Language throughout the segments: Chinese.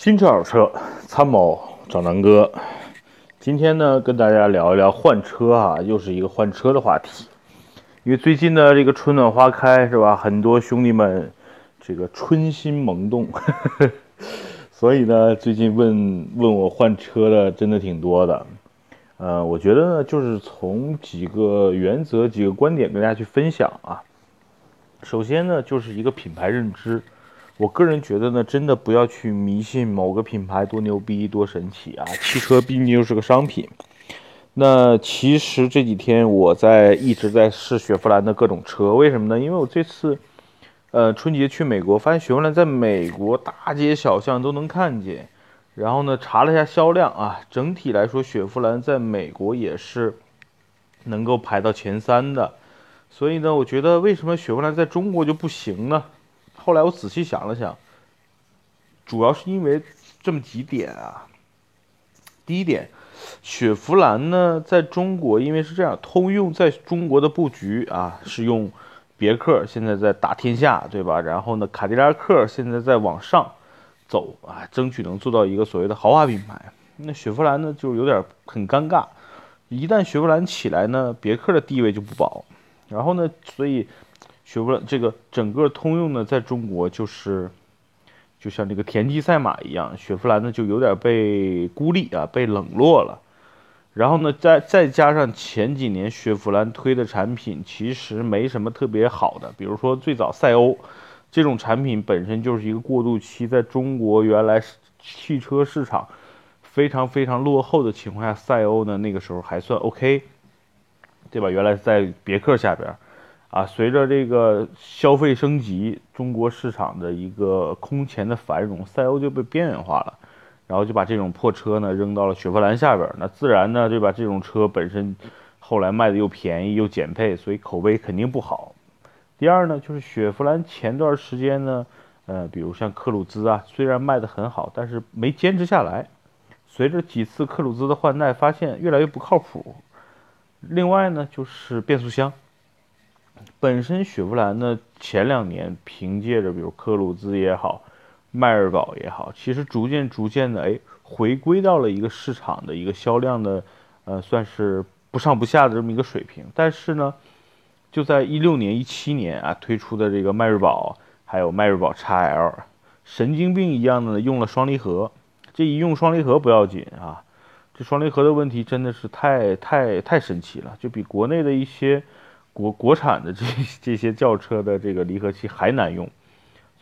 新车好车，参谋找南哥。今天呢，跟大家聊一聊换车啊，又是一个换车的话题。因为最近呢，这个春暖花开是吧？很多兄弟们这个春心萌动，所以呢，最近问问我换车的真的挺多的。呃，我觉得呢，就是从几个原则、几个观点跟大家去分享啊。首先呢，就是一个品牌认知。我个人觉得呢，真的不要去迷信某个品牌多牛逼、多神奇啊！汽车毕竟就是个商品。那其实这几天我在一直在试雪佛兰的各种车，为什么呢？因为我这次，呃，春节去美国，发现雪佛兰在美国大街小巷都能看见。然后呢，查了一下销量啊，整体来说，雪佛兰在美国也是能够排到前三的。所以呢，我觉得为什么雪佛兰在中国就不行呢？后来我仔细想了想，主要是因为这么几点啊。第一点，雪佛兰呢在中国，因为是这样，通用在中国的布局啊是用别克，现在在打天下，对吧？然后呢，卡迪拉克现在在往上走啊，争取能做到一个所谓的豪华品牌。那雪佛兰呢就有点很尴尬，一旦雪佛兰起来呢，别克的地位就不保。然后呢，所以。雪佛兰这个整个通用呢，在中国就是，就像这个田忌赛马一样，雪佛兰呢就有点被孤立啊，被冷落了。然后呢，再再加上前几年雪佛兰推的产品其实没什么特别好的，比如说最早赛欧这种产品本身就是一个过渡期，在中国原来汽车市场非常非常落后的情况下，赛欧呢那个时候还算 OK，对吧？原来在别克下边。啊，随着这个消费升级，中国市场的一个空前的繁荣，赛欧就被边缘化了，然后就把这种破车呢扔到了雪佛兰下边，那自然呢，对吧？这种车本身后来卖的又便宜又减配，所以口碑肯定不好。第二呢，就是雪佛兰前段时间呢，呃，比如像克鲁兹啊，虽然卖的很好，但是没坚持下来。随着几次克鲁兹的换代，发现越来越不靠谱。另外呢，就是变速箱。本身雪佛兰呢，前两年凭借着比如科鲁兹也好，迈锐宝也好，其实逐渐逐渐的，哎，回归到了一个市场的一个销量的，呃，算是不上不下的这么一个水平。但是呢，就在一六年、一七年啊推出的这个迈锐宝，还有迈锐宝 XL，神经病一样的用了双离合。这一用双离合不要紧啊，这双离合的问题真的是太太太神奇了，就比国内的一些。国国产的这 这些轿车的这个离合器还难用，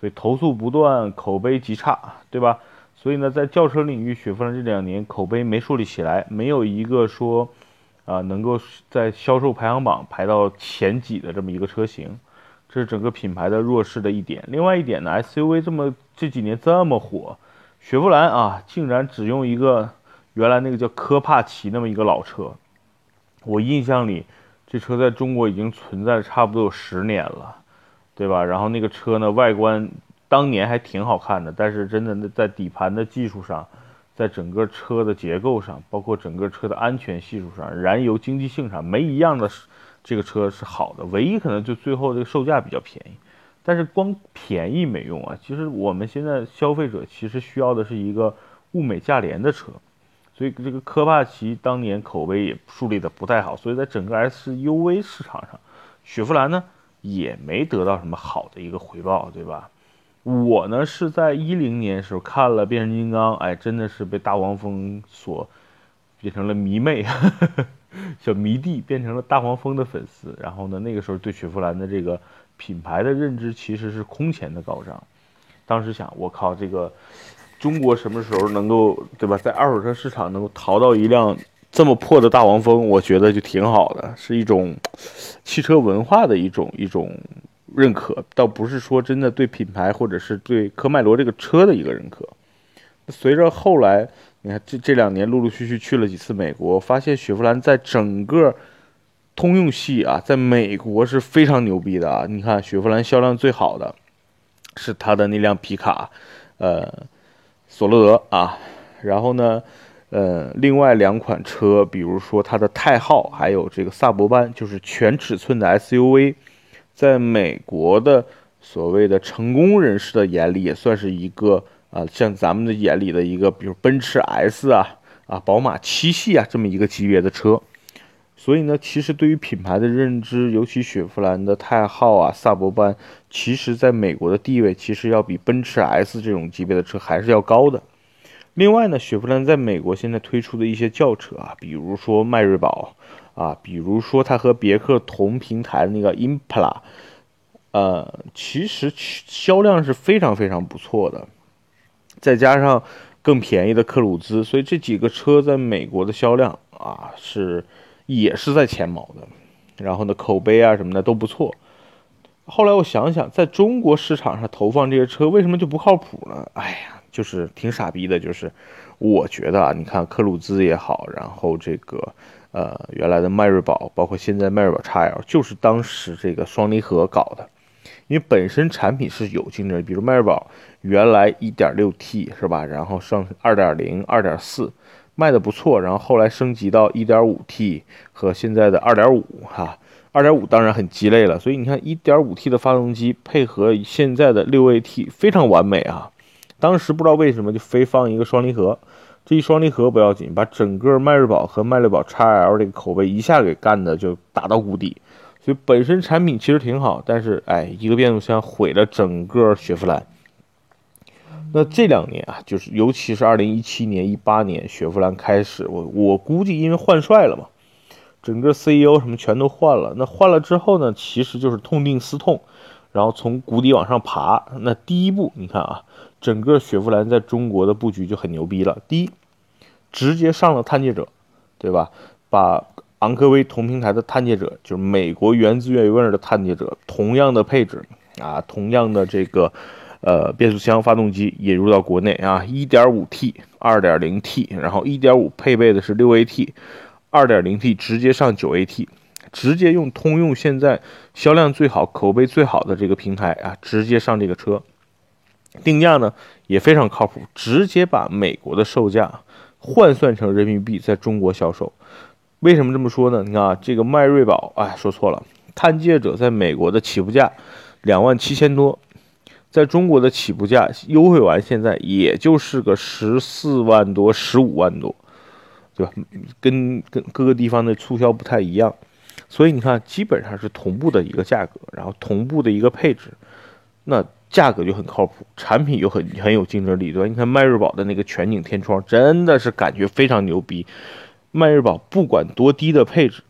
所以投诉不断，口碑极差，对吧？所以呢，在轿车领域，雪佛兰这两年口碑没树立起来，没有一个说啊能够在销售排行榜排到前几的这么一个车型，这是整个品牌的弱势的一点。另外一点呢，SUV 这么这几年这么火，雪佛兰啊竟然只用一个原来那个叫科帕奇那么一个老车，我印象里。这车在中国已经存在差不多有十年了，对吧？然后那个车呢，外观当年还挺好看的，但是真的在底盘的技术上，在整个车的结构上，包括整个车的安全系数上、燃油经济性上，没一样的这个车是好的。唯一可能就最后这个售价比较便宜，但是光便宜没用啊。其实我们现在消费者其实需要的是一个物美价廉的车。所以这个科帕奇当年口碑也树立的不太好，所以在整个 SUV 市场上，雪佛兰呢也没得到什么好的一个回报，对吧？我呢是在一零年时候看了变形金刚，哎，真的是被大黄蜂所变成了迷妹，小迷弟变成了大黄蜂的粉丝。然后呢，那个时候对雪佛兰的这个品牌的认知其实是空前的高涨。当时想，我靠，这个。中国什么时候能够对吧，在二手车市场能够淘到一辆这么破的大黄蜂，我觉得就挺好的，是一种汽车文化的一种 一种认可，倒不是说真的对品牌或者是对科迈罗这个车的一个认可。随着后来，你看这这两年陆陆续续去了几次美国，发现雪佛兰在整个通用系啊，在美国是非常牛逼的啊。你看雪佛兰销量最好的是它的那辆皮卡，呃。索罗德啊，然后呢，呃，另外两款车，比如说它的泰浩，还有这个萨博班，就是全尺寸的 SUV，在美国的所谓的成功人士的眼里，也算是一个啊，像咱们的眼里的一个，比如奔驰 S 啊，啊，宝马七系啊，这么一个级别的车。所以呢，其实对于品牌的认知，尤其雪佛兰的泰浩啊、萨博班，其实在美国的地位，其实要比奔驰 S 这种级别的车还是要高的。另外呢，雪佛兰在美国现在推出的一些轿车啊，比如说迈锐宝啊，比如说它和别克同平台的那个 Impala，呃，其实销量是非常非常不错的。再加上更便宜的克鲁兹，所以这几个车在美国的销量啊是也是在前茅的。然后呢，口碑啊什么的都不错。后来我想想，在中国市场上投放这些车，为什么就不靠谱呢？哎呀！就是挺傻逼的，就是我觉得啊，你看克鲁兹也好，然后这个呃原来的迈锐宝，包括现在迈锐宝 XL，就是当时这个双离合搞的，因为本身产品是有竞争，比如迈锐宝原来 1.6T 是吧，然后上2.0、2.4卖的不错，然后后来升级到 1.5T 和现在的2.5哈，2.5当然很鸡肋了，所以你看 1.5T 的发动机配合现在的 6AT 非常完美啊。当时不知道为什么就非放一个双离合，这一双离合不要紧，把整个迈锐宝和迈锐宝 XL 这个口碑一下给干的就打到谷底。所以本身产品其实挺好，但是哎，一个变速箱毁了整个雪佛兰。那这两年啊，就是尤其是2017年、18年，雪佛兰开始，我我估计因为换帅了嘛，整个 CEO 什么全都换了。那换了之后呢，其实就是痛定思痛，然后从谷底往上爬。那第一步，你看啊。整个雪佛兰在中国的布局就很牛逼了。第一，直接上了探界者，对吧？把昂科威同平台的探界者，就是美国原汁原味的探界者，同样的配置啊，同样的这个呃变速箱发动机引入到国内啊，1.5T、2.0T，然后1.5配备的是 6AT，2.0T 直接上 9AT，直接用通用现在销量最好、口碑最好的这个平台啊，直接上这个车。定价呢也非常靠谱，直接把美国的售价换算成人民币，在中国销售。为什么这么说呢？你看啊，这个迈锐宝，哎，说错了，探界者在美国的起步价两万七千多，在中国的起步价优惠完，现在也就是个十四万多、十五万多，对吧？跟跟各个地方的促销不太一样，所以你看，基本上是同步的一个价格，然后同步的一个配置，那。价格就很靠谱，产品又很很有竞争力，对吧？你看迈锐宝的那个全景天窗，真的是感觉非常牛逼。迈锐宝不管多低的配置，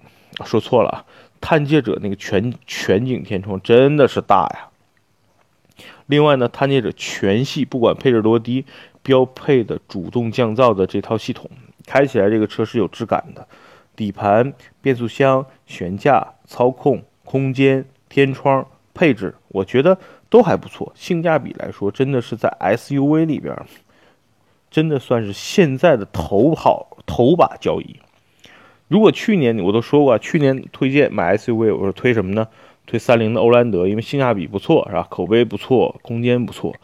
说错了啊，探界者那个全全景天窗真的是大呀。另外呢，探界者全系不管配置多低，标配的主动降噪的这套系统，开起来这个车是有质感的。底盘、变速箱、悬架、操控、空间、天窗配置，我觉得。都还不错，性价比来说，真的是在 SUV 里边，真的算是现在的头好头把交椅。如果去年我都说过，去年推荐买 SUV，我说推什么呢？推三菱的欧蓝德，因为性价比不错，是吧？口碑不错，空间不错。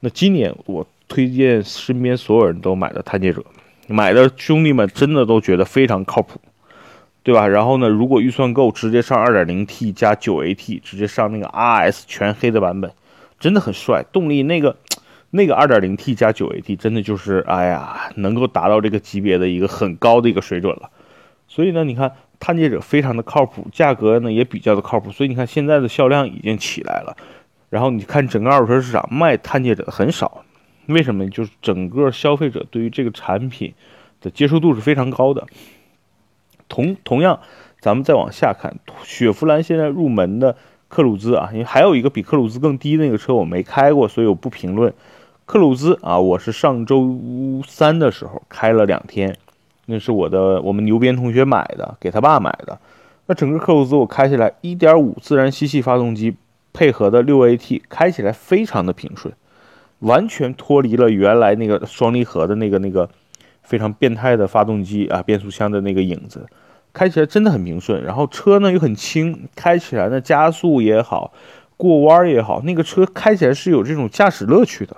那今年我推荐身边所有人都买的探界者，买的兄弟们真的都觉得非常靠谱。对吧？然后呢？如果预算够，直接上 2.0T 加 9AT，直接上那个 RS 全黑的版本，真的很帅。动力那个那个 2.0T 加 9AT，真的就是哎呀，能够达到这个级别的一个很高的一个水准了。所以呢，你看探界者非常的靠谱，价格呢也比较的靠谱。所以你看现在的销量已经起来了。然后你看整个二手车市场卖探界者的很少，为什么？就是整个消费者对于这个产品的接受度是非常高的。同同样，咱们再往下看，雪佛兰现在入门的克鲁兹啊，因为还有一个比克鲁兹更低那个车我没开过，所以我不评论。克鲁兹啊，我是上周三的时候开了两天，那是我的我们牛鞭同学买的，给他爸买的。那整个克鲁兹我开起来1.5自然吸气发动机配合的 6AT，开起来非常的平顺，完全脱离了原来那个双离合的那个那个。非常变态的发动机啊，变速箱的那个影子，开起来真的很平顺。然后车呢又很轻，开起来呢加速也好，过弯也好，那个车开起来是有这种驾驶乐趣的。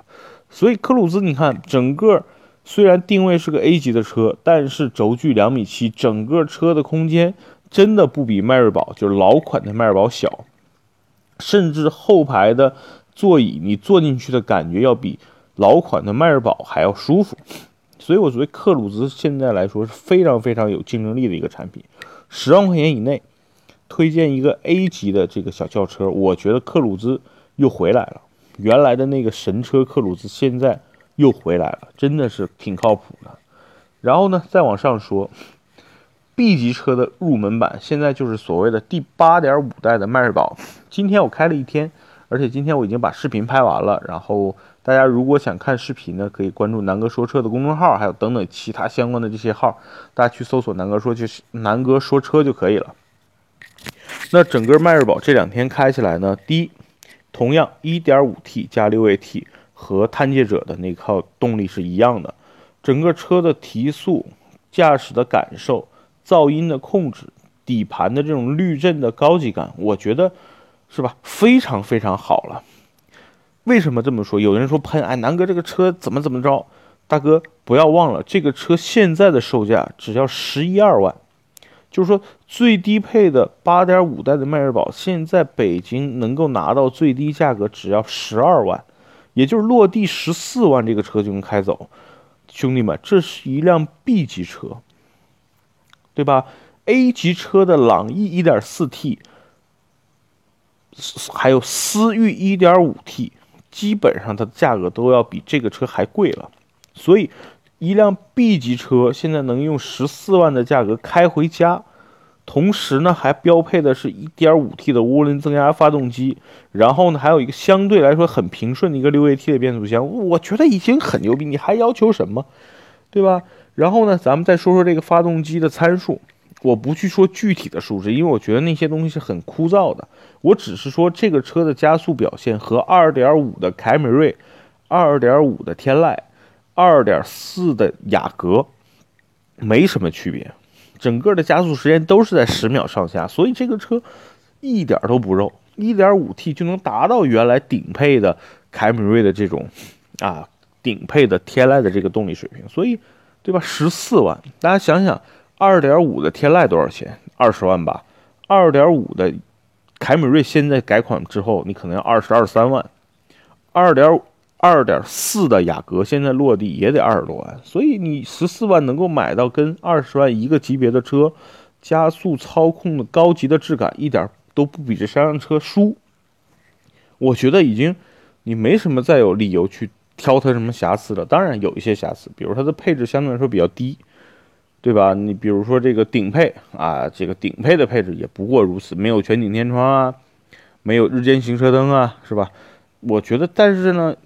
所以克鲁兹，你看整个虽然定位是个 A 级的车，但是轴距两米七，整个车的空间真的不比迈锐宝，就是老款的迈锐宝小，甚至后排的座椅你坐进去的感觉要比。老款的迈锐宝还要舒服。所以，我觉得克鲁兹现在来说是非常非常有竞争力的一个产品。十万块钱以内，推荐一个 A 级的这个小轿车，我觉得克鲁兹又回来了。原来的那个神车克鲁兹现在又回来了，真的是挺靠谱的。然后呢，再往上说，B 级车的入门版，现在就是所谓的第八点五代的迈锐宝。今天我开了一天，而且今天我已经把视频拍完了，然后。大家如果想看视频呢，可以关注南哥说车的公众号，还有等等其他相关的这些号，大家去搜索南哥说就是南哥说车就可以了。那整个迈锐宝这两天开起来呢，第一，同样 1.5T 加 6AT 和探界者的那套动力是一样的，整个车的提速、驾驶的感受、噪音的控制、底盘的这种滤震的高级感，我觉得是吧，非常非常好了。为什么这么说？有人说喷，哎，南哥这个车怎么怎么着？大哥不要忘了，这个车现在的售价只要十一二万，就是说最低配的八点五代的迈锐宝，现在北京能够拿到最低价格只要十二万，也就是落地十四万，这个车就能开走。兄弟们，这是一辆 B 级车，对吧？A 级车的朗逸一点四 T，还有思域一点五 T。基本上它的价格都要比这个车还贵了，所以一辆 B 级车现在能用十四万的价格开回家，同时呢还标配的是一点五 T 的涡轮增压发动机，然后呢还有一个相对来说很平顺的一个六 AT 的变速箱，我觉得已经很牛逼，你还要求什么，对吧？然后呢，咱们再说说这个发动机的参数。我不去说具体的数值，因为我觉得那些东西是很枯燥的。我只是说这个车的加速表现和2.5的凯美瑞、2.5的天籁、2.4的雅阁没什么区别，整个的加速时间都是在十秒上下，所以这个车一点都不肉，1.5T 就能达到原来顶配的凯美瑞的这种啊顶配的天籁的这个动力水平，所以对吧？十四万，大家想想。二点五的天籁多少钱？二十万吧。二点五的凯美瑞现在改款之后，你可能要二十二三万。二点二点四的雅阁现在落地也得二十多万，所以你十四万能够买到跟二十万一个级别的车，加速操控的高级的质感一点都不比这三辆车输。我觉得已经你没什么再有理由去挑它什么瑕疵了。当然有一些瑕疵，比如它的配置相对来说比较低。对吧？你比如说这个顶配啊，这个顶配的配置也不过如此，没有全景天窗啊，没有日间行车灯啊，是吧？我觉得，但是呢，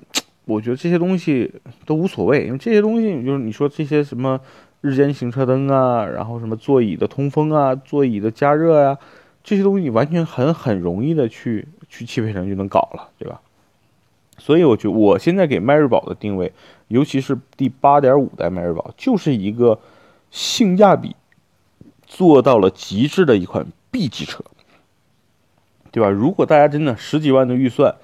我觉得这些东西都无所谓，因为这些东西就是你说这些什么日间行车灯啊，然后什么座椅的通风啊，座椅的加热呀，这些东西完全很很容易的去去汽配城就能搞了，对吧？所以我觉得我现在给迈锐宝的定位，尤其是第八点五代迈锐宝，就是一个。性价比做到了极致的一款 B 级车，对吧？如果大家真的十几万的预算，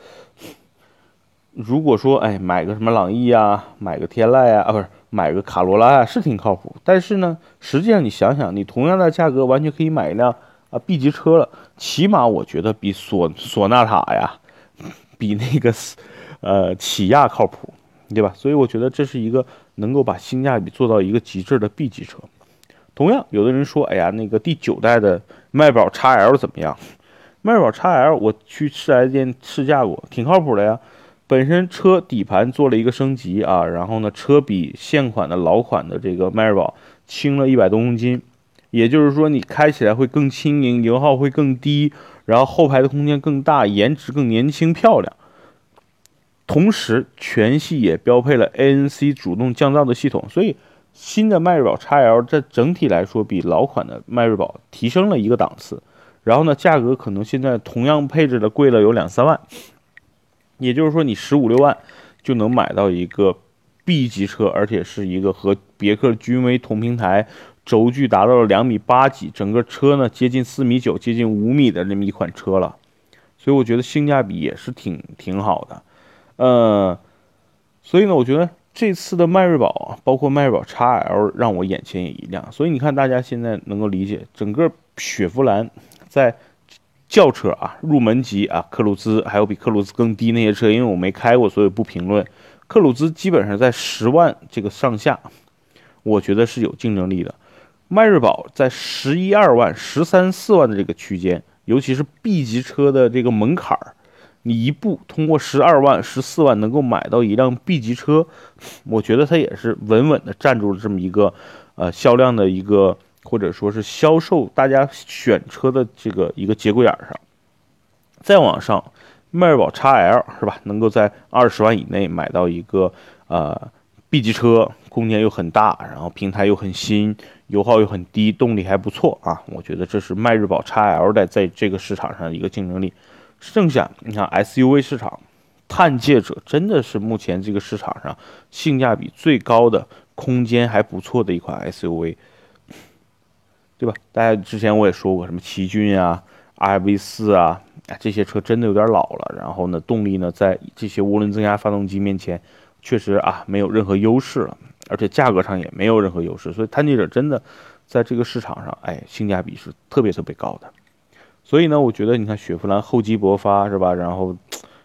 如果说哎买个什么朗逸啊，买个天籁啊，啊不是买个卡罗拉啊，是挺靠谱。但是呢，实际上你想想，你同样的价格完全可以买一辆啊 B 级车了，起码我觉得比索索纳塔呀，比那个呃起亚靠谱。对吧？所以我觉得这是一个能够把性价比做到一个极致的 B 级车。同样，有的人说：“哎呀，那个第九代的迈宝 XL 怎么样？”迈宝 XL 我去四 S 店试驾过，挺靠谱的呀。本身车底盘做了一个升级啊，然后呢，车比现款的老款的这个迈锐宝轻了一百多公斤，也就是说你开起来会更轻盈，油耗会更低，然后后排的空间更大，颜值更年轻漂亮。同时，全系也标配了 ANC 主动降噪的系统，所以新的迈锐宝 XL 在整体来说比老款的迈锐宝提升了一个档次。然后呢，价格可能现在同样配置的贵了有两三万，也就是说你十五六万就能买到一个 B 级车，而且是一个和别克君威同平台，轴距达到了两米八几，整个车呢接近四米九，接近五米的这么一款车了。所以我觉得性价比也是挺挺好的。呃，所以呢，我觉得这次的迈锐宝，包括迈锐宝 XL，让我眼前也一亮。所以你看，大家现在能够理解，整个雪佛兰在轿车啊，入门级啊，克鲁兹，还有比克鲁兹更低那些车，因为我没开过，所以不评论。克鲁兹基本上在十万这个上下，我觉得是有竞争力的。迈锐宝在十一二万、十三四万的这个区间，尤其是 B 级车的这个门槛儿，你一步通过十二万、十四万能够买到一辆 B 级车，我觉得它也是稳稳的站住了这么一个呃销量的一个或者说是销售大家选车的这个一个节骨眼上。再往上，迈锐宝 XL 是吧？能够在二十万以内买到一个呃 B 级车，空间又很大，然后平台又很新。油耗又很低，动力还不错啊！我觉得这是迈锐宝 XL 的在这个市场上的一个竞争力。剩下你看 SUV 市场，探界者真的是目前这个市场上性价比最高的、空间还不错的一款 SUV，对吧？大家之前我也说过，什么奇骏啊、RV 四啊，这些车真的有点老了。然后呢，动力呢，在这些涡轮增压发动机面前，确实啊，没有任何优势了。而且价格上也没有任何优势，所以探界者真的在这个市场上，哎，性价比是特别特别高的。所以呢，我觉得你看雪佛兰厚积薄发是吧？然后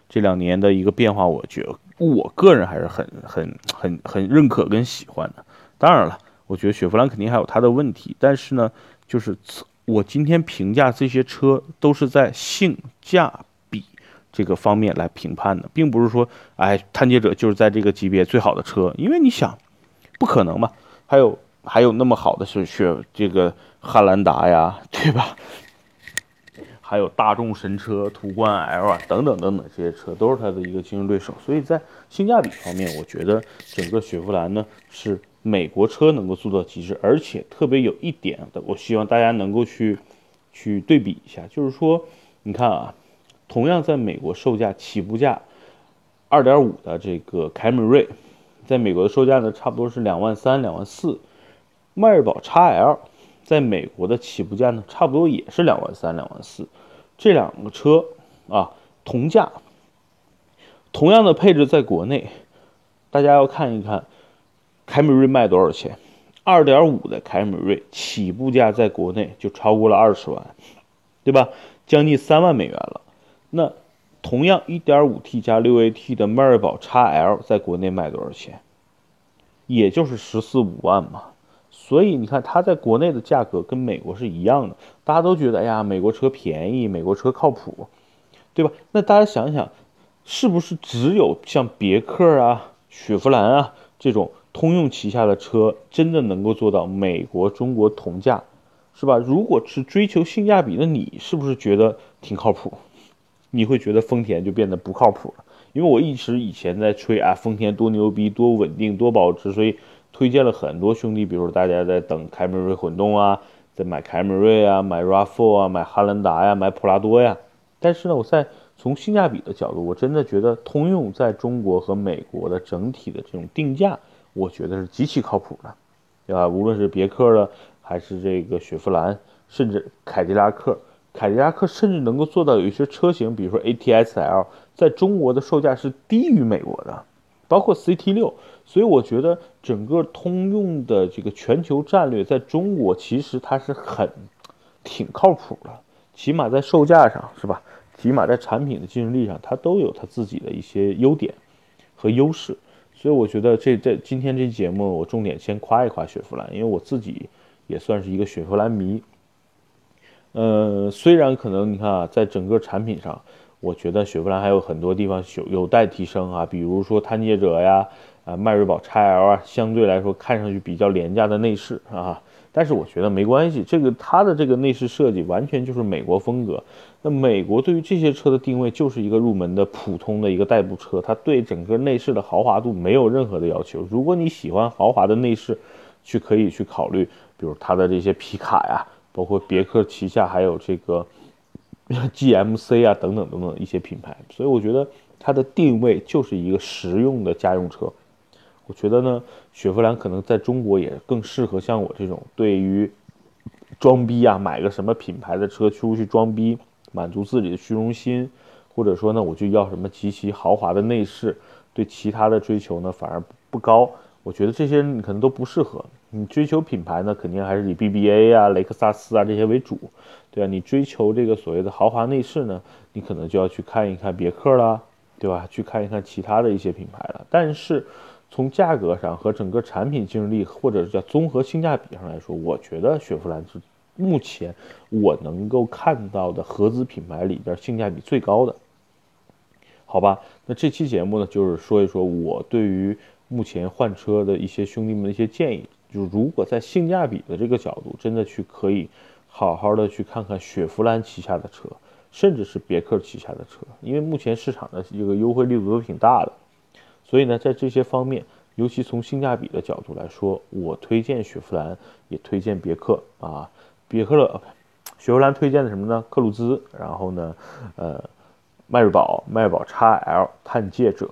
这两年的一个变化，我觉我个人还是很很很很认可跟喜欢的。当然了，我觉得雪佛兰肯定还有它的问题，但是呢，就是我今天评价这些车都是在性价比这个方面来评判的，并不是说哎，探界者就是在这个级别最好的车，因为你想。不可能吧？还有还有那么好的是雪这个汉兰达呀，对吧？还有大众神车途观 L 啊，等等等等，这些车都是它的一个竞争对手。所以在性价比方面，我觉得整个雪佛兰呢是美国车能够做到极致，而且特别有一点的，我希望大家能够去去对比一下，就是说，你看啊，同样在美国售价起步价二点五的这个凯美瑞。在美国的售价呢，差不多是两万三、两万四。迈锐宝 XL 在美国的起步价呢，差不多也是两万三、两万四。这两个车啊，同价，同样的配置，在国内，大家要看一看，凯美瑞卖多少钱？二点五的凯美瑞起步价在国内就超过了二十万，对吧？将近三万美元了。那。同样，1.5T 加 6AT 的迈锐宝 XL 在国内卖多少钱？也就是十四五万嘛。所以你看，它在国内的价格跟美国是一样的。大家都觉得，哎呀，美国车便宜，美国车靠谱，对吧？那大家想想，是不是只有像别克啊、雪佛兰啊这种通用旗下的车，真的能够做到美国、中国同价，是吧？如果是追求性价比的，你是不是觉得挺靠谱？你会觉得丰田就变得不靠谱了，因为我一直以前在吹啊，丰田多牛逼、多稳定、多保值，所以推荐了很多兄弟，比如说大家在等凯美瑞混动啊，在买凯美瑞啊、买 RAV4 啊、买汉兰达呀、买普拉多呀。但是呢，我在从性价比的角度，我真的觉得通用在中国和美国的整体的这种定价，我觉得是极其靠谱的，对吧？无论是别克的，还是这个雪佛兰，甚至凯迪拉克。凯迪拉克甚至能够做到有一些车型，比如说 ATS L，在中国的售价是低于美国的，包括 CT 六。所以我觉得整个通用的这个全球战略在中国其实它是很挺靠谱的，起码在售价上是吧？起码在产品的竞争力上，它都有它自己的一些优点和优势。所以我觉得这这今天这节目我重点先夸一夸雪佛兰，因为我自己也算是一个雪佛兰迷。呃，虽然可能你看啊，在整个产品上，我觉得雪佛兰还有很多地方有有待提升啊，比如说探界者呀，啊迈锐宝 XL 啊，相对来说看上去比较廉价的内饰啊，但是我觉得没关系，这个它的这个内饰设计完全就是美国风格。那美国对于这些车的定位就是一个入门的普通的一个代步车，它对整个内饰的豪华度没有任何的要求。如果你喜欢豪华的内饰，去可以去考虑，比如它的这些皮卡呀。包括别克旗下还有这个 GMC 啊等等等等一些品牌，所以我觉得它的定位就是一个实用的家用车。我觉得呢，雪佛兰可能在中国也更适合像我这种对于装逼啊，买个什么品牌的车出去装逼，满足自己的虚荣心，或者说呢，我就要什么极其豪华的内饰，对其他的追求呢反而不高。我觉得这些人你可能都不适合。你追求品牌呢，肯定还是以 BBA 啊、雷克萨斯啊这些为主，对啊。你追求这个所谓的豪华内饰呢，你可能就要去看一看别克啦，对吧？去看一看其他的一些品牌了。但是从价格上和整个产品竞争力，或者叫综合性价比上来说，我觉得雪佛兰是目前我能够看到的合资品牌里边性价比最高的。好吧，那这期节目呢，就是说一说我对于目前换车的一些兄弟们的一些建议。就如果在性价比的这个角度，真的去可以好好的去看看雪佛兰旗下的车，甚至是别克旗下的车，因为目前市场的这个优惠力度都挺大的。所以呢，在这些方面，尤其从性价比的角度来说，我推荐雪佛兰，也推荐别克啊。别克的雪佛兰推荐的什么呢？克鲁兹，然后呢，呃。迈锐宝、迈锐宝 XL、探界者，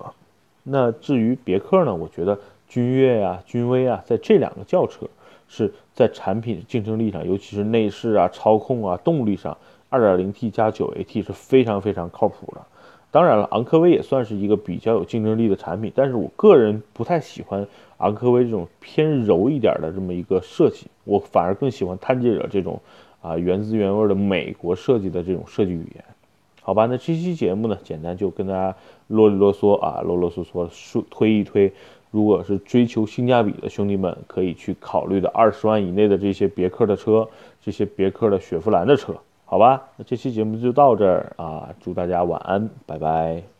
那至于别克呢？我觉得君越呀、君威啊，在这两个轿车是在产品竞争力上，尤其是内饰啊、操控啊、动力上，2.0T 加 9AT 是非常非常靠谱的。当然了，昂科威也算是一个比较有竞争力的产品，但是我个人不太喜欢昂科威这种偏柔一点的这么一个设计，我反而更喜欢探界者这种啊原汁原味的美国设计的这种设计语言。好吧，那这期节目呢，简单就跟大家啰里啰嗦啊，啰啰嗦嗦说推一推，如果是追求性价比的兄弟们，可以去考虑的二十万以内的这些别克的车，这些别克的雪佛兰的车，好吧，那这期节目就到这儿啊，祝大家晚安，拜拜。